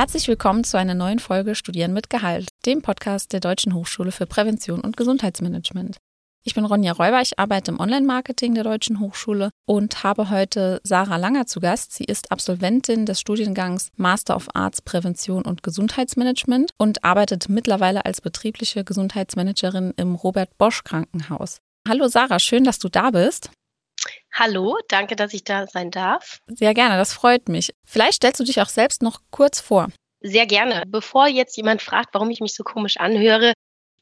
Herzlich willkommen zu einer neuen Folge Studieren mit Gehalt, dem Podcast der Deutschen Hochschule für Prävention und Gesundheitsmanagement. Ich bin Ronja Räuber, ich arbeite im Online-Marketing der Deutschen Hochschule und habe heute Sarah Langer zu Gast. Sie ist Absolventin des Studiengangs Master of Arts Prävention und Gesundheitsmanagement und arbeitet mittlerweile als betriebliche Gesundheitsmanagerin im Robert Bosch Krankenhaus. Hallo Sarah, schön, dass du da bist. Hallo, danke, dass ich da sein darf. Sehr gerne, das freut mich. Vielleicht stellst du dich auch selbst noch kurz vor. Sehr gerne. Bevor jetzt jemand fragt, warum ich mich so komisch anhöre,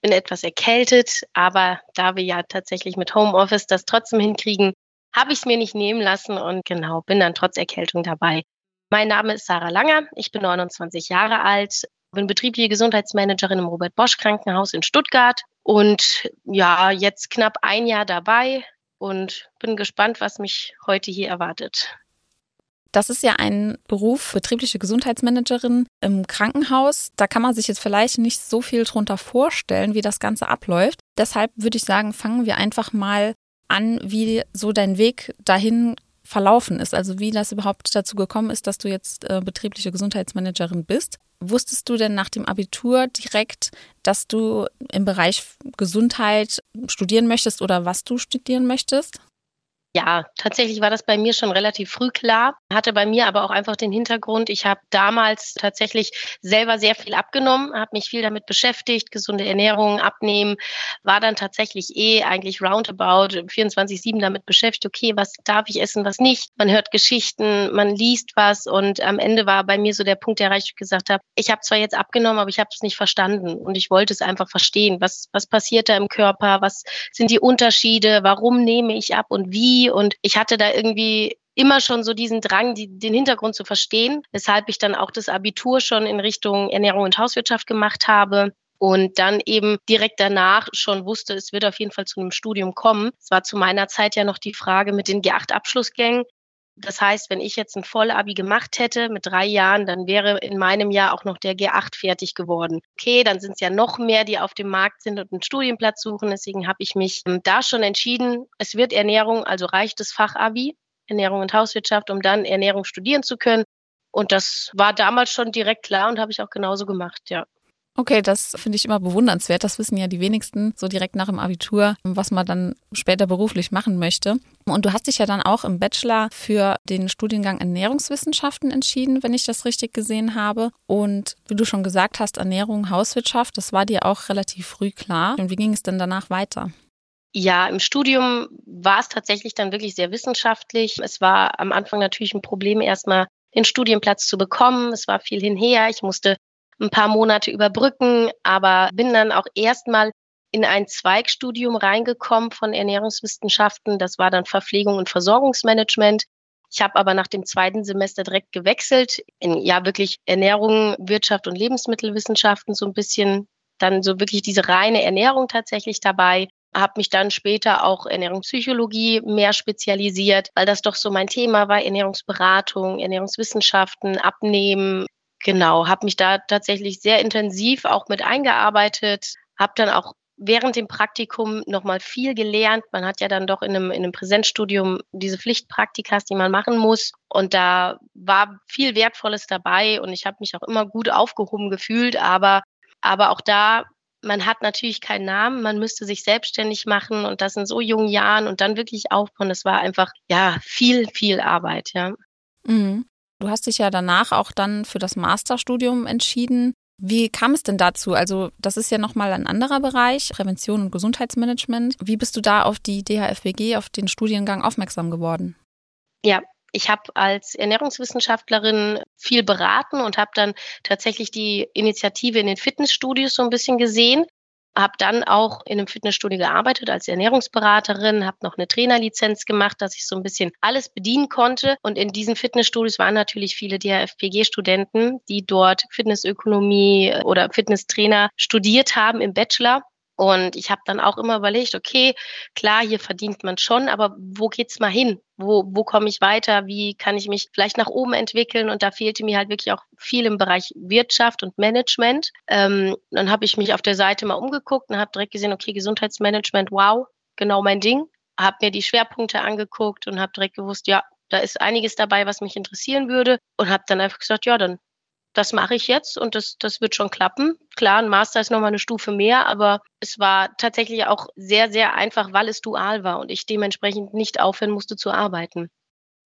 bin etwas erkältet, aber da wir ja tatsächlich mit Homeoffice das trotzdem hinkriegen, habe ich es mir nicht nehmen lassen und genau, bin dann trotz Erkältung dabei. Mein Name ist Sarah Langer, ich bin 29 Jahre alt, bin betriebliche Gesundheitsmanagerin im Robert Bosch Krankenhaus in Stuttgart und ja, jetzt knapp ein Jahr dabei, und bin gespannt, was mich heute hier erwartet. Das ist ja ein Beruf, betriebliche Gesundheitsmanagerin im Krankenhaus. Da kann man sich jetzt vielleicht nicht so viel drunter vorstellen, wie das Ganze abläuft. Deshalb würde ich sagen, fangen wir einfach mal an, wie so dein Weg dahin verlaufen ist. Also wie das überhaupt dazu gekommen ist, dass du jetzt äh, betriebliche Gesundheitsmanagerin bist. Wusstest du denn nach dem Abitur direkt, dass du im Bereich Gesundheit studieren möchtest oder was du studieren möchtest? Ja, tatsächlich war das bei mir schon relativ früh klar, hatte bei mir aber auch einfach den Hintergrund, ich habe damals tatsächlich selber sehr viel abgenommen, habe mich viel damit beschäftigt, gesunde Ernährung, abnehmen, war dann tatsächlich eh eigentlich roundabout 24/7 damit beschäftigt, okay, was darf ich essen, was nicht. Man hört Geschichten, man liest was und am Ende war bei mir so der Punkt erreicht, ich gesagt habe, ich habe zwar jetzt abgenommen, aber ich habe es nicht verstanden und ich wollte es einfach verstehen, was was passiert da im Körper, was sind die Unterschiede, warum nehme ich ab und wie und ich hatte da irgendwie immer schon so diesen Drang, die, den Hintergrund zu verstehen, weshalb ich dann auch das Abitur schon in Richtung Ernährung und Hauswirtschaft gemacht habe und dann eben direkt danach schon wusste, es wird auf jeden Fall zu einem Studium kommen. Es war zu meiner Zeit ja noch die Frage mit den G8-Abschlussgängen. Das heißt, wenn ich jetzt ein Vollabi gemacht hätte mit drei Jahren, dann wäre in meinem Jahr auch noch der G8 fertig geworden. Okay, dann sind es ja noch mehr, die auf dem Markt sind und einen Studienplatz suchen. Deswegen habe ich mich ähm, da schon entschieden, es wird Ernährung, also reicht das Fachabi, Ernährung und Hauswirtschaft, um dann Ernährung studieren zu können. Und das war damals schon direkt klar und habe ich auch genauso gemacht, ja. Okay, das finde ich immer bewundernswert. Das wissen ja die wenigsten so direkt nach dem Abitur, was man dann später beruflich machen möchte. Und du hast dich ja dann auch im Bachelor für den Studiengang Ernährungswissenschaften entschieden, wenn ich das richtig gesehen habe. Und wie du schon gesagt hast, Ernährung, Hauswirtschaft, das war dir auch relativ früh klar. Und wie ging es denn danach weiter? Ja, im Studium war es tatsächlich dann wirklich sehr wissenschaftlich. Es war am Anfang natürlich ein Problem, erstmal den Studienplatz zu bekommen. Es war viel hinher. Ich musste ein paar Monate überbrücken, aber bin dann auch erstmal in ein Zweigstudium reingekommen von Ernährungswissenschaften. Das war dann Verpflegung und Versorgungsmanagement. Ich habe aber nach dem zweiten Semester direkt gewechselt in ja wirklich Ernährung, Wirtschaft und Lebensmittelwissenschaften so ein bisschen dann so wirklich diese reine Ernährung tatsächlich dabei. Habe mich dann später auch Ernährungspsychologie mehr spezialisiert, weil das doch so mein Thema war, Ernährungsberatung, Ernährungswissenschaften, Abnehmen, Genau, habe mich da tatsächlich sehr intensiv auch mit eingearbeitet, habe dann auch während dem Praktikum nochmal viel gelernt. Man hat ja dann doch in einem, in einem Präsenzstudium diese Pflichtpraktikas, die man machen muss. Und da war viel Wertvolles dabei und ich habe mich auch immer gut aufgehoben gefühlt. Aber, aber auch da, man hat natürlich keinen Namen, man müsste sich selbstständig machen und das in so jungen Jahren und dann wirklich aufbauen. Das war einfach, ja, viel, viel Arbeit, ja. Mhm. Du hast dich ja danach auch dann für das Masterstudium entschieden. Wie kam es denn dazu? Also, das ist ja nochmal ein anderer Bereich, Prävention und Gesundheitsmanagement. Wie bist du da auf die DHFBG, auf den Studiengang aufmerksam geworden? Ja, ich habe als Ernährungswissenschaftlerin viel beraten und habe dann tatsächlich die Initiative in den Fitnessstudios so ein bisschen gesehen habe dann auch in einem Fitnessstudio gearbeitet als Ernährungsberaterin, habe noch eine Trainerlizenz gemacht, dass ich so ein bisschen alles bedienen konnte. Und in diesen Fitnessstudios waren natürlich viele DHFPG-Studenten, die dort Fitnessökonomie oder Fitnesstrainer studiert haben im Bachelor. Und ich habe dann auch immer überlegt, okay, klar, hier verdient man schon, aber wo geht's mal hin? Wo, wo komme ich weiter? Wie kann ich mich vielleicht nach oben entwickeln? Und da fehlte mir halt wirklich auch viel im Bereich Wirtschaft und Management. Ähm, dann habe ich mich auf der Seite mal umgeguckt und habe direkt gesehen, okay, Gesundheitsmanagement, wow, genau mein Ding. Habe mir die Schwerpunkte angeguckt und habe direkt gewusst, ja, da ist einiges dabei, was mich interessieren würde. Und habe dann einfach gesagt, ja, dann das mache ich jetzt und das, das wird schon klappen. Klar, ein Master ist nochmal eine Stufe mehr, aber es war tatsächlich auch sehr, sehr einfach, weil es dual war und ich dementsprechend nicht aufhören musste zu arbeiten.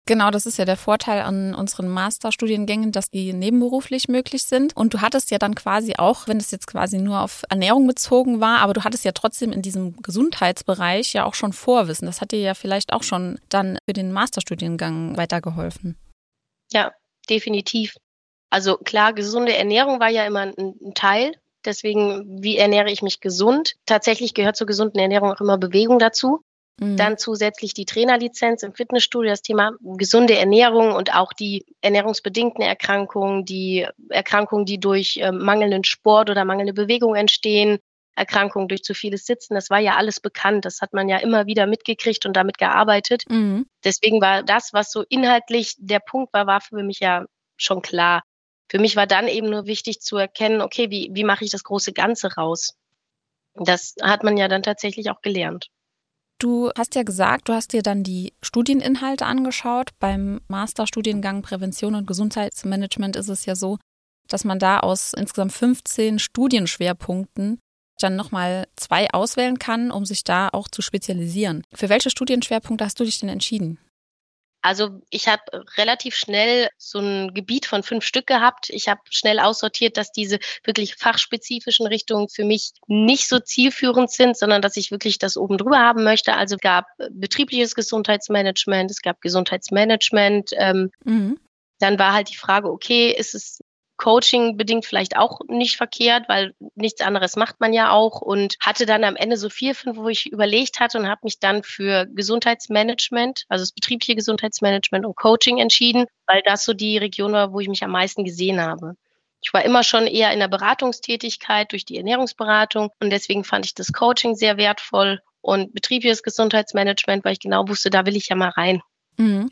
Genau, das ist ja der Vorteil an unseren Masterstudiengängen, dass die nebenberuflich möglich sind. Und du hattest ja dann quasi auch, wenn es jetzt quasi nur auf Ernährung bezogen war, aber du hattest ja trotzdem in diesem Gesundheitsbereich ja auch schon Vorwissen. Das hat dir ja vielleicht auch schon dann für den Masterstudiengang weitergeholfen. Ja, definitiv. Also klar, gesunde Ernährung war ja immer ein, ein Teil. Deswegen, wie ernähre ich mich gesund? Tatsächlich gehört zur gesunden Ernährung auch immer Bewegung dazu. Mhm. Dann zusätzlich die Trainerlizenz im Fitnessstudio, das Thema gesunde Ernährung und auch die ernährungsbedingten Erkrankungen, die Erkrankungen, die durch äh, mangelnden Sport oder mangelnde Bewegung entstehen, Erkrankungen durch zu vieles Sitzen. Das war ja alles bekannt. Das hat man ja immer wieder mitgekriegt und damit gearbeitet. Mhm. Deswegen war das, was so inhaltlich der Punkt war, war für mich ja schon klar. Für mich war dann eben nur wichtig zu erkennen, okay, wie, wie mache ich das große Ganze raus? Das hat man ja dann tatsächlich auch gelernt. Du hast ja gesagt, du hast dir dann die Studieninhalte angeschaut. Beim Masterstudiengang Prävention und Gesundheitsmanagement ist es ja so, dass man da aus insgesamt 15 Studienschwerpunkten dann nochmal zwei auswählen kann, um sich da auch zu spezialisieren. Für welche Studienschwerpunkte hast du dich denn entschieden? Also ich habe relativ schnell so ein Gebiet von fünf Stück gehabt. Ich habe schnell aussortiert, dass diese wirklich fachspezifischen Richtungen für mich nicht so zielführend sind, sondern dass ich wirklich das oben drüber haben möchte. Also gab betriebliches Gesundheitsmanagement, es gab Gesundheitsmanagement. Ähm, mhm. Dann war halt die Frage, okay, ist es Coaching bedingt vielleicht auch nicht verkehrt, weil nichts anderes macht man ja auch und hatte dann am Ende so vier, fünf, wo ich überlegt hatte und habe mich dann für Gesundheitsmanagement, also das betriebliche Gesundheitsmanagement und Coaching entschieden, weil das so die Region war, wo ich mich am meisten gesehen habe. Ich war immer schon eher in der Beratungstätigkeit durch die Ernährungsberatung und deswegen fand ich das Coaching sehr wertvoll und betriebliches Gesundheitsmanagement, weil ich genau wusste, da will ich ja mal rein. Mhm.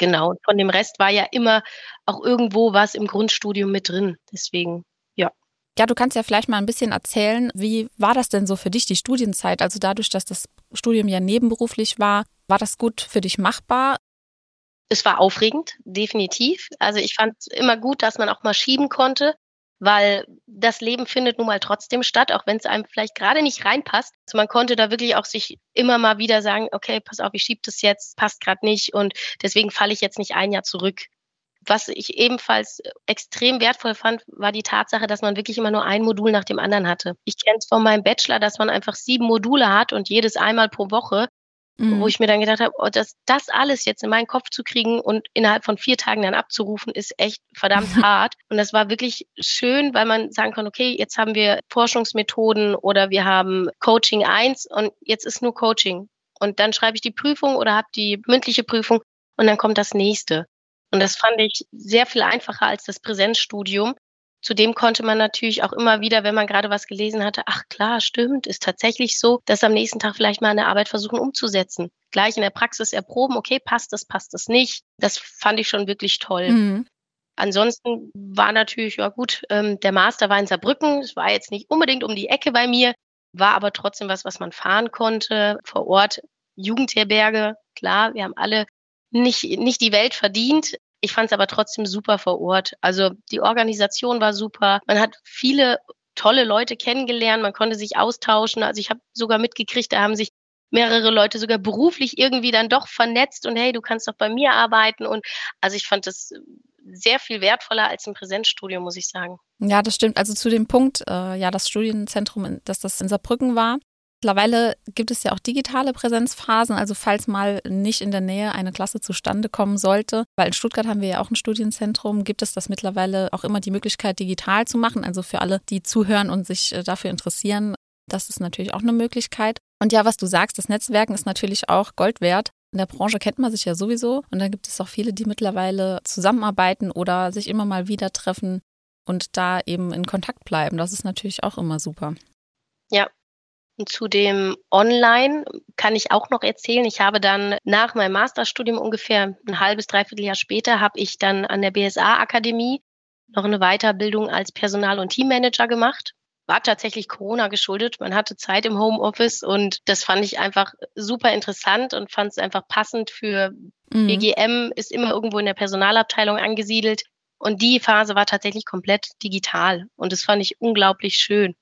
Genau. Von dem Rest war ja immer auch irgendwo was im Grundstudium mit drin. Deswegen, ja. Ja, du kannst ja vielleicht mal ein bisschen erzählen, wie war das denn so für dich, die Studienzeit? Also dadurch, dass das Studium ja nebenberuflich war, war das gut für dich machbar? Es war aufregend, definitiv. Also ich fand es immer gut, dass man auch mal schieben konnte weil das Leben findet nun mal trotzdem statt, auch wenn es einem vielleicht gerade nicht reinpasst. Also man konnte da wirklich auch sich immer mal wieder sagen, okay, pass auf, ich schiebe das jetzt, passt gerade nicht und deswegen falle ich jetzt nicht ein Jahr zurück. Was ich ebenfalls extrem wertvoll fand, war die Tatsache, dass man wirklich immer nur ein Modul nach dem anderen hatte. Ich kenne es von meinem Bachelor, dass man einfach sieben Module hat und jedes einmal pro Woche mhm. wo ich mir dann gedacht habe, oh, das, das alles jetzt in meinen Kopf zu kriegen und innerhalb von vier Tagen dann abzurufen, ist echt verdammt hart. Und das war wirklich schön, weil man sagen kann, okay, jetzt haben wir Forschungsmethoden oder wir haben Coaching 1 und jetzt ist nur Coaching. Und dann schreibe ich die Prüfung oder habe die mündliche Prüfung und dann kommt das nächste. Und das fand ich sehr viel einfacher als das Präsenzstudium, Zudem konnte man natürlich auch immer wieder, wenn man gerade was gelesen hatte, ach klar, stimmt, ist tatsächlich so, das am nächsten Tag vielleicht mal eine Arbeit versuchen umzusetzen. Gleich in der Praxis erproben, okay, passt das, passt das nicht. Das fand ich schon wirklich toll. Mhm. Ansonsten war natürlich, ja gut, ähm, der Master war in Saarbrücken. Es war jetzt nicht unbedingt um die Ecke bei mir, war aber trotzdem was, was man fahren konnte. Vor Ort Jugendherberge, klar, wir haben alle nicht, nicht die Welt verdient, ich fand es aber trotzdem super vor Ort. Also die Organisation war super. Man hat viele tolle Leute kennengelernt. Man konnte sich austauschen. Also ich habe sogar mitgekriegt, da haben sich mehrere Leute sogar beruflich irgendwie dann doch vernetzt und hey, du kannst doch bei mir arbeiten. Und also ich fand das sehr viel wertvoller als ein Präsenzstudium, muss ich sagen. Ja, das stimmt. Also zu dem Punkt, äh, ja, das Studienzentrum, dass das in Saarbrücken war, Mittlerweile gibt es ja auch digitale Präsenzphasen, also falls mal nicht in der Nähe eine Klasse zustande kommen sollte, weil in Stuttgart haben wir ja auch ein Studienzentrum, gibt es das mittlerweile auch immer die Möglichkeit, digital zu machen. Also für alle, die zuhören und sich äh, dafür interessieren, das ist natürlich auch eine Möglichkeit. Und ja, was du sagst, das Netzwerken ist natürlich auch Gold wert. In der Branche kennt man sich ja sowieso und dann gibt es auch viele, die mittlerweile zusammenarbeiten oder sich immer mal wieder treffen und da eben in Kontakt bleiben. Das ist natürlich auch immer super. Ja, zu dem Online kann ich auch noch erzählen. Ich habe dann nach meinem Masterstudium ungefähr ein halbes, dreiviertel Jahr später, habe ich dann an der BSA-Akademie noch eine Weiterbildung als Personal- und Teammanager gemacht. War tatsächlich Corona geschuldet. Man hatte Zeit im Homeoffice und das fand ich einfach super interessant und fand es einfach passend für mhm. BGM, ist immer irgendwo in der Personalabteilung angesiedelt. Und die Phase war tatsächlich komplett digital. Und das fand ich unglaublich schön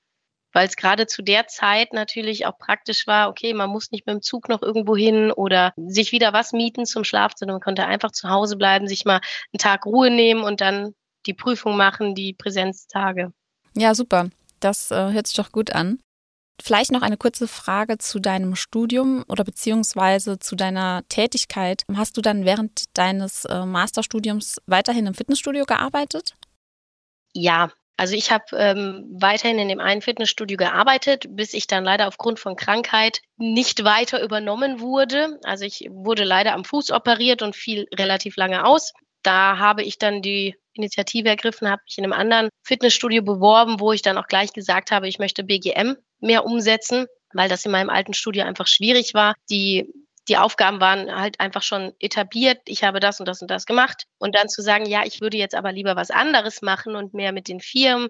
weil es gerade zu der Zeit natürlich auch praktisch war, okay, man muss nicht mit dem Zug noch irgendwo hin oder sich wieder was mieten zum Schlaf, sondern man konnte einfach zu Hause bleiben, sich mal einen Tag Ruhe nehmen und dann die Prüfung machen, die Präsenztage. Ja, super. Das äh, hört sich doch gut an. Vielleicht noch eine kurze Frage zu deinem Studium oder beziehungsweise zu deiner Tätigkeit. Hast du dann während deines äh, Masterstudiums weiterhin im Fitnessstudio gearbeitet? Ja, also ich habe ähm, weiterhin in dem einen Fitnessstudio gearbeitet, bis ich dann leider aufgrund von Krankheit nicht weiter übernommen wurde. Also ich wurde leider am Fuß operiert und fiel relativ lange aus. Da habe ich dann die Initiative ergriffen, habe mich in einem anderen Fitnessstudio beworben, wo ich dann auch gleich gesagt habe, ich möchte BGM mehr umsetzen, weil das in meinem alten Studio einfach schwierig war. Die die Aufgaben waren halt einfach schon etabliert. Ich habe das und das und das gemacht. Und dann zu sagen, ja, ich würde jetzt aber lieber was anderes machen und mehr mit den Firmen,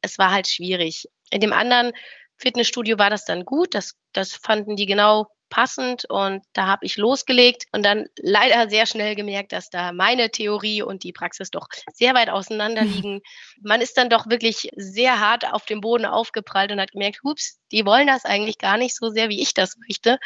es war halt schwierig. In dem anderen Fitnessstudio war das dann gut. Das, das fanden die genau passend und da habe ich losgelegt und dann leider sehr schnell gemerkt, dass da meine Theorie und die Praxis doch sehr weit auseinander liegen. Man ist dann doch wirklich sehr hart auf dem Boden aufgeprallt und hat gemerkt, hups, die wollen das eigentlich gar nicht so sehr, wie ich das möchte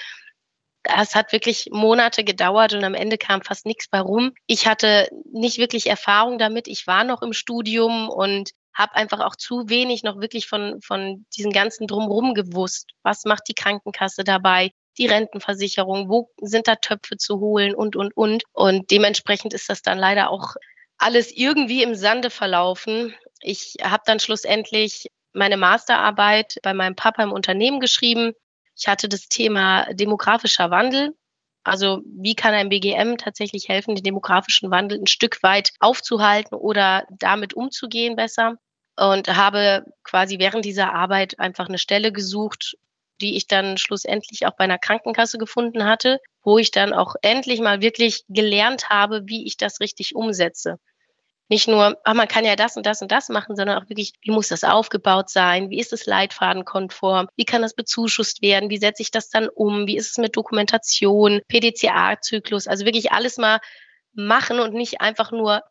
es hat wirklich Monate gedauert und am Ende kam fast nichts bei rum. Ich hatte nicht wirklich Erfahrung damit. Ich war noch im Studium und habe einfach auch zu wenig noch wirklich von, von diesen ganzen Drumherum gewusst. Was macht die Krankenkasse dabei? Die Rentenversicherung, wo sind da Töpfe zu holen und, und, und. Und dementsprechend ist das dann leider auch alles irgendwie im Sande verlaufen. Ich habe dann schlussendlich meine Masterarbeit bei meinem Papa im Unternehmen geschrieben ich hatte das Thema demografischer Wandel. Also wie kann ein BGM tatsächlich helfen, den demografischen Wandel ein Stück weit aufzuhalten oder damit umzugehen besser? Und habe quasi während dieser Arbeit einfach eine Stelle gesucht, die ich dann schlussendlich auch bei einer Krankenkasse gefunden hatte, wo ich dann auch endlich mal wirklich gelernt habe, wie ich das richtig umsetze nicht nur, ach, man kann ja das und das und das machen, sondern auch wirklich, wie muss das aufgebaut sein? Wie ist es leitfadenkonform? Wie kann das bezuschusst werden? Wie setze ich das dann um? Wie ist es mit Dokumentation, PDCA-Zyklus? Also wirklich alles mal machen und nicht einfach nur,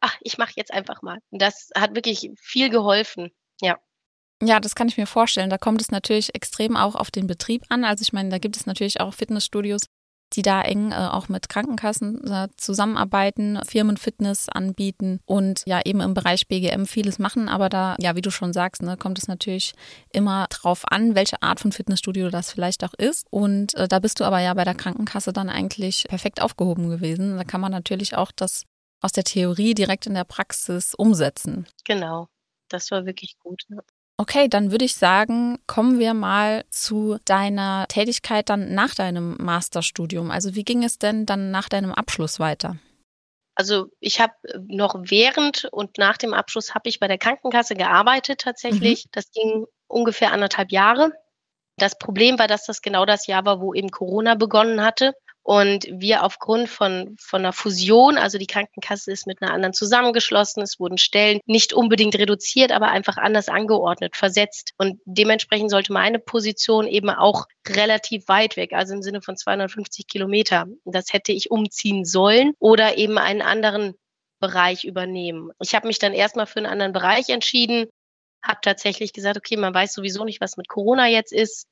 ach, ich mache jetzt einfach mal. Das hat wirklich viel geholfen. Ja. Ja, das kann ich mir vorstellen. Da kommt es natürlich extrem auch auf den Betrieb an. Also ich meine, da gibt es natürlich auch Fitnessstudios, die da eng äh, auch mit Krankenkassen äh, zusammenarbeiten, Firmenfitness anbieten und ja eben im Bereich BGM vieles machen. Aber da, ja, wie du schon sagst, ne, kommt es natürlich immer drauf an, welche Art von Fitnessstudio das vielleicht auch ist. Und äh, da bist du aber ja bei der Krankenkasse dann eigentlich perfekt aufgehoben gewesen. Da kann man natürlich auch das aus der Theorie direkt in der Praxis umsetzen. Genau, das war wirklich gut. Ne? Okay, dann würde ich sagen, kommen wir mal zu deiner Tätigkeit dann nach deinem Masterstudium. Also wie ging es denn dann nach deinem Abschluss weiter? Also ich habe noch während und nach dem Abschluss habe ich bei der Krankenkasse gearbeitet tatsächlich. Mhm. Das ging ungefähr anderthalb Jahre. Das Problem war, dass das genau das Jahr war, wo eben Corona begonnen hatte. Und wir aufgrund von, von einer Fusion, also die Krankenkasse ist mit einer anderen zusammengeschlossen, es wurden Stellen nicht unbedingt reduziert, aber einfach anders angeordnet, versetzt. Und dementsprechend sollte meine Position eben auch relativ weit weg, also im Sinne von 250 Kilometer. Das hätte ich umziehen sollen oder eben einen anderen Bereich übernehmen. Ich habe mich dann erstmal für einen anderen Bereich entschieden, habe tatsächlich gesagt, okay, man weiß sowieso nicht, was mit Corona jetzt ist.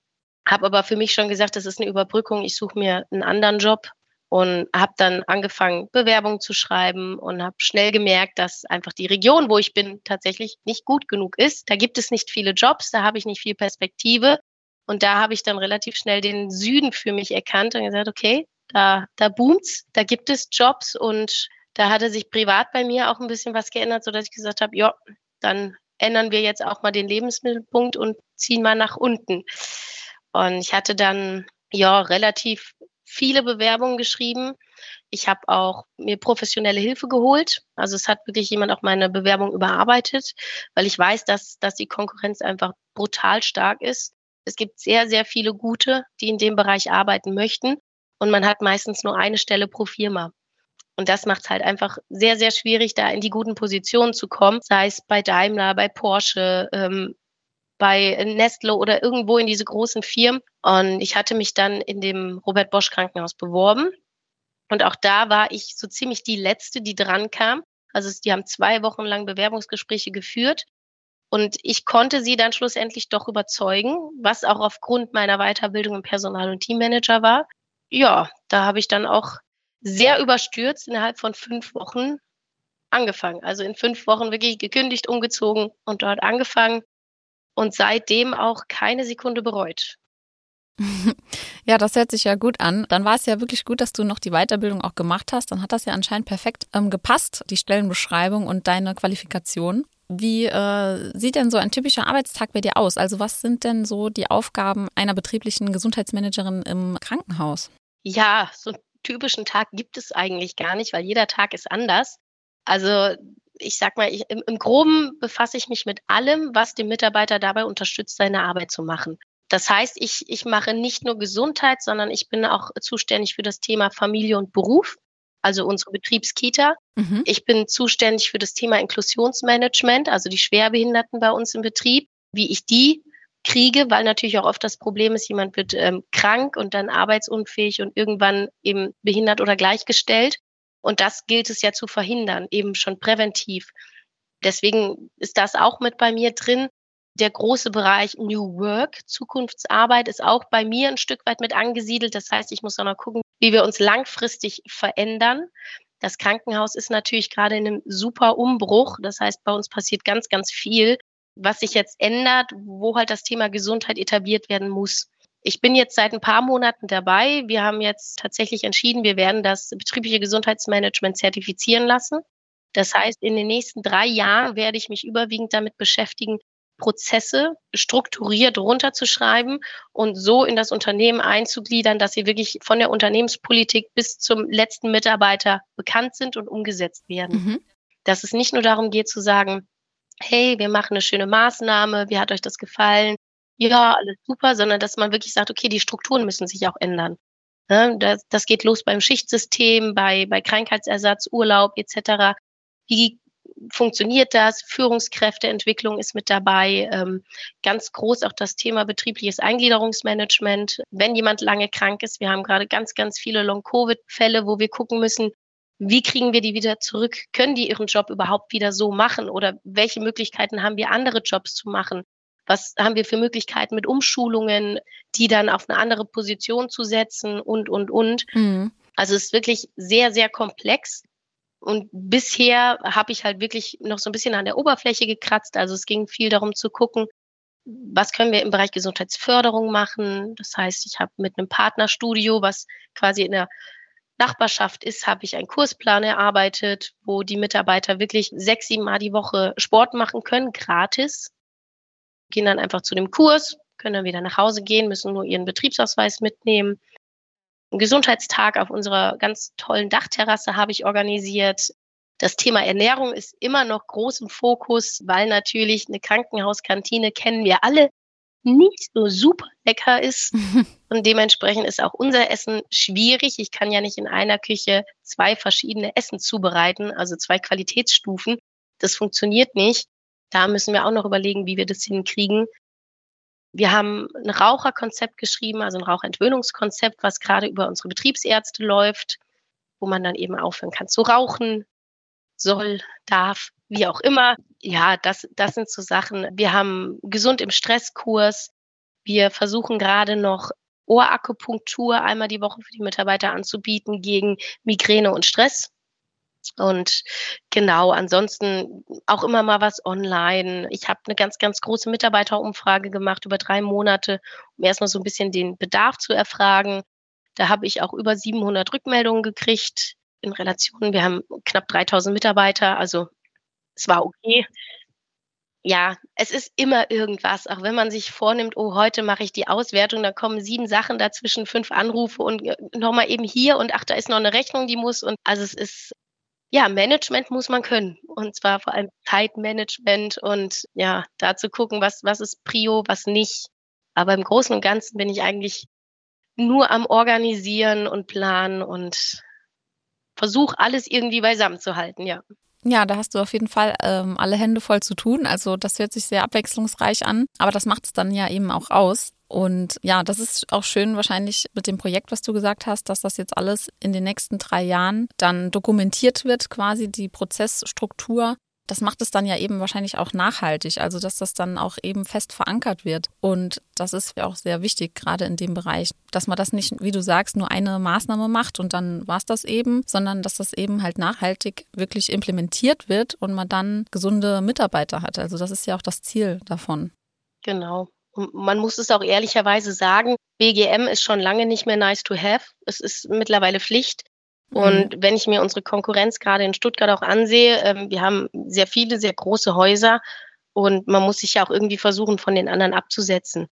Habe aber für mich schon gesagt, das ist eine Überbrückung. Ich suche mir einen anderen Job und habe dann angefangen, Bewerbungen zu schreiben und habe schnell gemerkt, dass einfach die Region, wo ich bin, tatsächlich nicht gut genug ist. Da gibt es nicht viele Jobs, da habe ich nicht viel Perspektive. Und da habe ich dann relativ schnell den Süden für mich erkannt und gesagt, okay, da, da boomt's, da gibt es Jobs und da hatte sich privat bei mir auch ein bisschen was geändert, sodass ich gesagt habe, ja, dann ändern wir jetzt auch mal den Lebensmittelpunkt und ziehen mal nach unten. Und ich hatte dann ja relativ viele Bewerbungen geschrieben. Ich habe auch mir professionelle Hilfe geholt. Also es hat wirklich jemand auch meine Bewerbung überarbeitet, weil ich weiß, dass, dass die Konkurrenz einfach brutal stark ist. Es gibt sehr, sehr viele gute, die in dem Bereich arbeiten möchten. Und man hat meistens nur eine Stelle pro Firma. Und das macht es halt einfach sehr, sehr schwierig, da in die guten Positionen zu kommen, sei es bei Daimler, bei Porsche, ähm, bei Nestle oder irgendwo in diese großen Firmen. Und ich hatte mich dann in dem Robert Bosch Krankenhaus beworben. Und auch da war ich so ziemlich die Letzte, die dran kam. Also die haben zwei Wochen lang Bewerbungsgespräche geführt. Und ich konnte sie dann schlussendlich doch überzeugen, was auch aufgrund meiner Weiterbildung im Personal- und Teammanager war. Ja, da habe ich dann auch sehr überstürzt innerhalb von fünf Wochen angefangen. Also in fünf Wochen wirklich gekündigt, umgezogen und dort angefangen und seitdem auch keine Sekunde bereut. Ja, das hört sich ja gut an. Dann war es ja wirklich gut, dass du noch die Weiterbildung auch gemacht hast. Dann hat das ja anscheinend perfekt ähm, gepasst, die Stellenbeschreibung und deine Qualifikation. Wie äh, sieht denn so ein typischer Arbeitstag bei dir aus? Also was sind denn so die Aufgaben einer betrieblichen Gesundheitsmanagerin im Krankenhaus? Ja, so einen typischen Tag gibt es eigentlich gar nicht, weil jeder Tag ist anders. Also ich sag mal, ich, im, im Groben befasse ich mich mit allem, was den Mitarbeiter dabei unterstützt, seine Arbeit zu machen. Das heißt, ich, ich mache nicht nur Gesundheit, sondern ich bin auch zuständig für das Thema Familie und Beruf, also unsere Betriebskita. Mhm. Ich bin zuständig für das Thema Inklusionsmanagement, also die Schwerbehinderten bei uns im Betrieb, wie ich die kriege, weil natürlich auch oft das Problem ist, jemand wird ähm, krank und dann arbeitsunfähig und irgendwann eben behindert oder gleichgestellt. Und das gilt es ja zu verhindern, eben schon präventiv. Deswegen ist das auch mit bei mir drin. Der große Bereich New Work, Zukunftsarbeit, ist auch bei mir ein Stück weit mit angesiedelt. Das heißt, ich muss auch noch gucken, wie wir uns langfristig verändern. Das Krankenhaus ist natürlich gerade in einem super Umbruch. Das heißt, bei uns passiert ganz, ganz viel, was sich jetzt ändert, wo halt das Thema Gesundheit etabliert werden muss. Ich bin jetzt seit ein paar Monaten dabei. Wir haben jetzt tatsächlich entschieden, wir werden das betriebliche Gesundheitsmanagement zertifizieren lassen. Das heißt, in den nächsten drei Jahren werde ich mich überwiegend damit beschäftigen, Prozesse strukturiert runterzuschreiben und so in das Unternehmen einzugliedern, dass sie wirklich von der Unternehmenspolitik bis zum letzten Mitarbeiter bekannt sind und umgesetzt werden. Mhm. Dass es nicht nur darum geht zu sagen, hey, wir machen eine schöne Maßnahme, wie hat euch das gefallen? Ja, alles super, sondern dass man wirklich sagt, okay, die Strukturen müssen sich auch ändern. Ja, das, das geht los beim Schichtsystem, bei, bei Krankheitsersatz, Urlaub etc. Wie funktioniert das? Führungskräfteentwicklung ist mit dabei. Ähm, ganz groß auch das Thema betriebliches Eingliederungsmanagement. Wenn jemand lange krank ist, wir haben gerade ganz, ganz viele Long-Covid-Fälle, wo wir gucken müssen, wie kriegen wir die wieder zurück? Können die ihren Job überhaupt wieder so machen? Oder welche Möglichkeiten haben wir, andere Jobs zu machen? Was haben wir für Möglichkeiten mit Umschulungen, die dann auf eine andere Position zu setzen und, und, und. Mhm. Also es ist wirklich sehr, sehr komplex. Und bisher habe ich halt wirklich noch so ein bisschen an der Oberfläche gekratzt. Also es ging viel darum zu gucken, was können wir im Bereich Gesundheitsförderung machen. Das heißt, ich habe mit einem Partnerstudio, was quasi in der Nachbarschaft ist, habe ich einen Kursplan erarbeitet, wo die Mitarbeiter wirklich sechs, sieben Mal die Woche Sport machen können, gratis gehen dann einfach zu dem Kurs, können dann wieder nach Hause gehen, müssen nur ihren Betriebsausweis mitnehmen. Einen Gesundheitstag auf unserer ganz tollen Dachterrasse habe ich organisiert. Das Thema Ernährung ist immer noch groß im Fokus, weil natürlich eine Krankenhauskantine kennen wir alle nicht so super lecker ist. Und dementsprechend ist auch unser Essen schwierig. Ich kann ja nicht in einer Küche zwei verschiedene Essen zubereiten, also zwei Qualitätsstufen. Das funktioniert nicht. Da müssen wir auch noch überlegen, wie wir das hinkriegen. Wir haben ein Raucherkonzept geschrieben, also ein Raucherentwöhnungskonzept, was gerade über unsere Betriebsärzte läuft, wo man dann eben aufhören kann zu rauchen, soll, darf, wie auch immer. Ja, das, das sind so Sachen. Wir haben gesund im Stresskurs. Wir versuchen gerade noch Ohrakupunktur einmal die Woche für die Mitarbeiter anzubieten gegen Migräne und Stress. Und genau, ansonsten auch immer mal was online. Ich habe eine ganz, ganz große Mitarbeiterumfrage gemacht über drei Monate, um erstmal so ein bisschen den Bedarf zu erfragen. Da habe ich auch über 700 Rückmeldungen gekriegt in Relation. Wir haben knapp 3000 Mitarbeiter, also es war okay. Ja, es ist immer irgendwas, auch wenn man sich vornimmt, oh, heute mache ich die Auswertung, da kommen sieben Sachen dazwischen, fünf Anrufe und äh, nochmal eben hier und ach, da ist noch eine Rechnung, die muss und also es ist ja, Management muss man können. Und zwar vor allem Zeitmanagement und ja, da zu gucken, was, was ist Prio, was nicht. Aber im Großen und Ganzen bin ich eigentlich nur am Organisieren und Planen und versuche alles irgendwie beisammen zu halten, ja. Ja, da hast du auf jeden Fall ähm, alle Hände voll zu tun. Also das hört sich sehr abwechslungsreich an, aber das macht es dann ja eben auch aus. Und ja, das ist auch schön wahrscheinlich mit dem Projekt, was du gesagt hast, dass das jetzt alles in den nächsten drei Jahren dann dokumentiert wird, quasi die Prozessstruktur das macht es dann ja eben wahrscheinlich auch nachhaltig, also dass das dann auch eben fest verankert wird. Und das ist ja auch sehr wichtig, gerade in dem Bereich, dass man das nicht, wie du sagst, nur eine Maßnahme macht und dann war es das eben, sondern dass das eben halt nachhaltig wirklich implementiert wird und man dann gesunde Mitarbeiter hat. Also das ist ja auch das Ziel davon. Genau. Und man muss es auch ehrlicherweise sagen, BGM ist schon lange nicht mehr nice to have. Es ist mittlerweile Pflicht. Und mhm. wenn ich mir unsere Konkurrenz gerade in Stuttgart auch ansehe, ähm, wir haben sehr viele, sehr große Häuser und man muss sich ja auch irgendwie versuchen, von den anderen abzusetzen.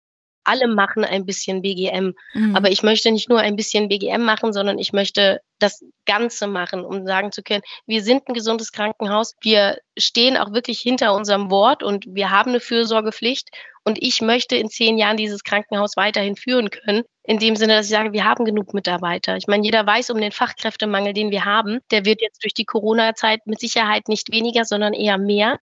Alle machen ein bisschen BGM, mhm. aber ich möchte nicht nur ein bisschen BGM machen, sondern ich möchte das Ganze machen, um sagen zu können, wir sind ein gesundes Krankenhaus, wir stehen auch wirklich hinter unserem Wort und wir haben eine Fürsorgepflicht und ich möchte in zehn Jahren dieses Krankenhaus weiterhin führen können. In dem Sinne, dass ich sage, wir haben genug Mitarbeiter. Ich meine, jeder weiß um den Fachkräftemangel, den wir haben. Der wird jetzt durch die Corona-Zeit mit Sicherheit nicht weniger, sondern eher mehr.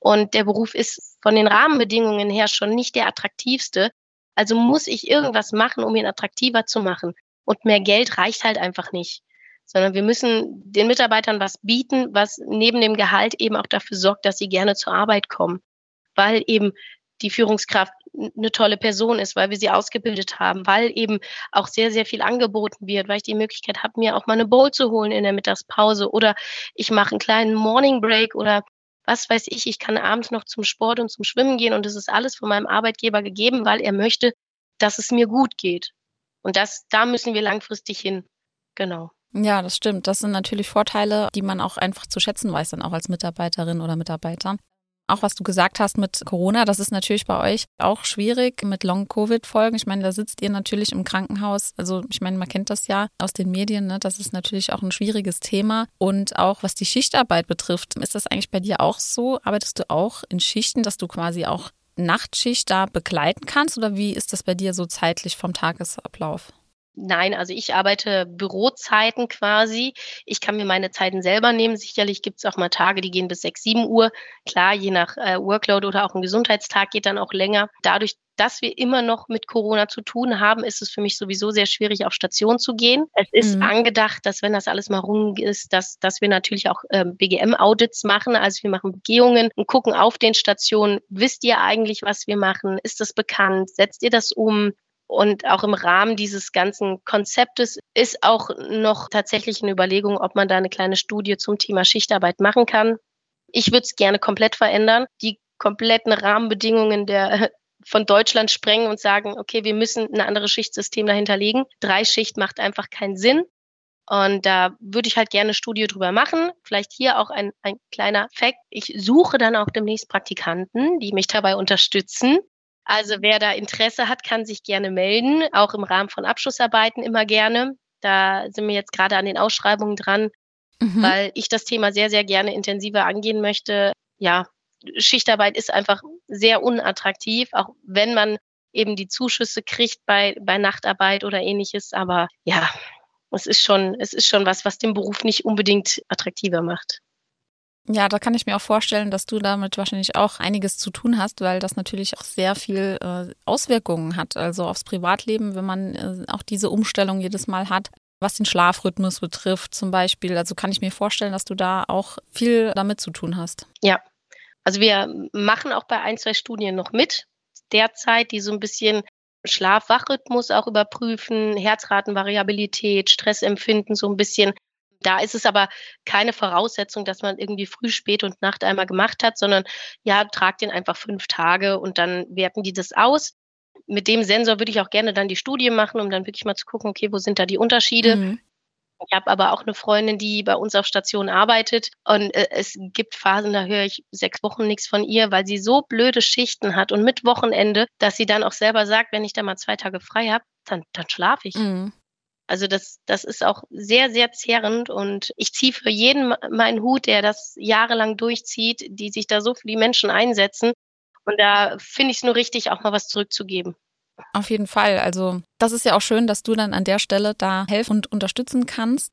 Und der Beruf ist von den Rahmenbedingungen her schon nicht der attraktivste. Also muss ich irgendwas machen, um ihn attraktiver zu machen. Und mehr Geld reicht halt einfach nicht. Sondern wir müssen den Mitarbeitern was bieten, was neben dem Gehalt eben auch dafür sorgt, dass sie gerne zur Arbeit kommen. Weil eben die Führungskraft eine tolle Person ist, weil wir sie ausgebildet haben, weil eben auch sehr, sehr viel angeboten wird, weil ich die Möglichkeit habe, mir auch mal eine Bowl zu holen in der Mittagspause oder ich mache einen kleinen Morning Break oder was weiß ich, ich kann abends noch zum Sport und zum Schwimmen gehen und das ist alles von meinem Arbeitgeber gegeben, weil er möchte, dass es mir gut geht. Und das, da müssen wir langfristig hin. Genau. Ja, das stimmt. Das sind natürlich Vorteile, die man auch einfach zu schätzen weiß, dann auch als Mitarbeiterin oder Mitarbeiter. Auch was du gesagt hast mit Corona, das ist natürlich bei euch auch schwierig mit Long-Covid-Folgen. Ich meine, da sitzt ihr natürlich im Krankenhaus. Also ich meine, man kennt das ja aus den Medien. Ne? Das ist natürlich auch ein schwieriges Thema. Und auch was die Schichtarbeit betrifft, ist das eigentlich bei dir auch so? Arbeitest du auch in Schichten, dass du quasi auch Nachtschicht da begleiten kannst? Oder wie ist das bei dir so zeitlich vom Tagesablauf? Nein, also ich arbeite Bürozeiten quasi. Ich kann mir meine Zeiten selber nehmen. Sicherlich gibt es auch mal Tage, die gehen bis 6, 7 Uhr. Klar, je nach äh, Workload oder auch ein Gesundheitstag geht dann auch länger. Dadurch, dass wir immer noch mit Corona zu tun haben, ist es für mich sowieso sehr schwierig, auf Station zu gehen. Es ist mhm. angedacht, dass wenn das alles mal rum ist, dass, dass wir natürlich auch ähm, BGM-Audits machen. Also wir machen Begehungen und gucken auf den Stationen, wisst ihr eigentlich, was wir machen? Ist das bekannt? Setzt ihr das um? Und auch im Rahmen dieses ganzen Konzeptes ist auch noch tatsächlich eine Überlegung, ob man da eine kleine Studie zum Thema Schichtarbeit machen kann. Ich würde es gerne komplett verändern, die kompletten Rahmenbedingungen der von Deutschland sprengen und sagen, okay, wir müssen ein anderes Schichtsystem dahinter legen. Drei Schicht macht einfach keinen Sinn. Und da würde ich halt gerne eine Studie drüber machen. Vielleicht hier auch ein, ein kleiner Fact. Ich suche dann auch demnächst Praktikanten, die mich dabei unterstützen. Also wer da Interesse hat, kann sich gerne melden, auch im Rahmen von Abschlussarbeiten immer gerne. Da sind wir jetzt gerade an den Ausschreibungen dran, mhm. weil ich das Thema sehr, sehr gerne intensiver angehen möchte. Ja, Schichtarbeit ist einfach sehr unattraktiv, auch wenn man eben die Zuschüsse kriegt bei, bei Nachtarbeit oder ähnliches. Aber ja, es ist schon, es ist schon was, was den Beruf nicht unbedingt attraktiver macht. Ja, da kann ich mir auch vorstellen, dass du damit wahrscheinlich auch einiges zu tun hast, weil das natürlich auch sehr viel äh, Auswirkungen hat, also aufs Privatleben, wenn man äh, auch diese Umstellung jedes Mal hat. Was den Schlafrhythmus betrifft zum Beispiel, also kann ich mir vorstellen, dass du da auch viel damit zu tun hast. Ja, also wir machen auch bei ein, zwei Studien noch mit derzeit, die so ein bisschen Schlaf-Wach-Rhythmus auch überprüfen, Herzratenvariabilität, Stressempfinden so ein bisschen da ist es aber keine Voraussetzung, dass man irgendwie früh, spät und Nacht einmal gemacht hat, sondern ja, tragt den einfach fünf Tage und dann werten die das aus. Mit dem Sensor würde ich auch gerne dann die Studie machen, um dann wirklich mal zu gucken, okay, wo sind da die Unterschiede? Mhm. Ich habe aber auch eine Freundin, die bei uns auf Station arbeitet und äh, es gibt Phasen, da höre ich sechs Wochen nichts von ihr, weil sie so blöde Schichten hat und mit Wochenende, dass sie dann auch selber sagt, wenn ich da mal zwei Tage frei habe, dann, dann schlafe ich. Mhm. Also das, das ist auch sehr, sehr zehrend und ich ziehe für jeden meinen Hut, der das jahrelang durchzieht, die sich da so für die Menschen einsetzen. Und da finde ich es nur richtig, auch mal was zurückzugeben. Auf jeden Fall. Also das ist ja auch schön, dass du dann an der Stelle da helfen und unterstützen kannst.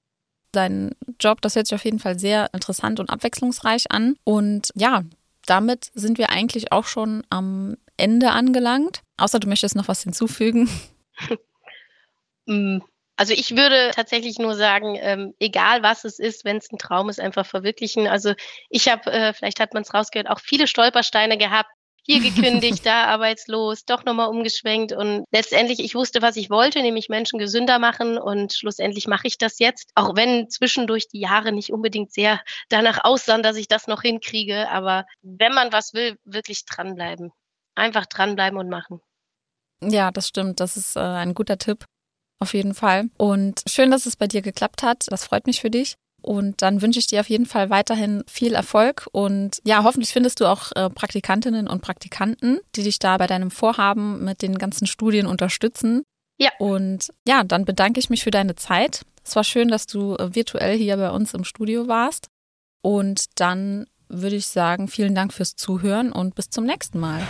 Dein Job, das hört sich auf jeden Fall sehr interessant und abwechslungsreich an. Und ja, damit sind wir eigentlich auch schon am Ende angelangt. Außer du möchtest noch was hinzufügen. Also ich würde tatsächlich nur sagen, ähm, egal was es ist, wenn es ein Traum ist, einfach verwirklichen. Also ich habe, äh, vielleicht hat man es rausgehört, auch viele Stolpersteine gehabt. Hier gekündigt, da arbeitslos, doch nochmal umgeschwenkt und letztendlich, ich wusste, was ich wollte, nämlich Menschen gesünder machen und schlussendlich mache ich das jetzt, auch wenn zwischendurch die Jahre nicht unbedingt sehr danach aussahen, dass ich das noch hinkriege, aber wenn man was will, wirklich dranbleiben. Einfach dranbleiben und machen. Ja, das stimmt. Das ist äh, ein guter Tipp. Auf jeden Fall. Und schön, dass es bei dir geklappt hat. Das freut mich für dich. Und dann wünsche ich dir auf jeden Fall weiterhin viel Erfolg. Und ja, hoffentlich findest du auch äh, Praktikantinnen und Praktikanten, die dich da bei deinem Vorhaben mit den ganzen Studien unterstützen. Ja. Und ja, dann bedanke ich mich für deine Zeit. Es war schön, dass du äh, virtuell hier bei uns im Studio warst. Und dann würde ich sagen, vielen Dank fürs Zuhören und bis zum nächsten Mal.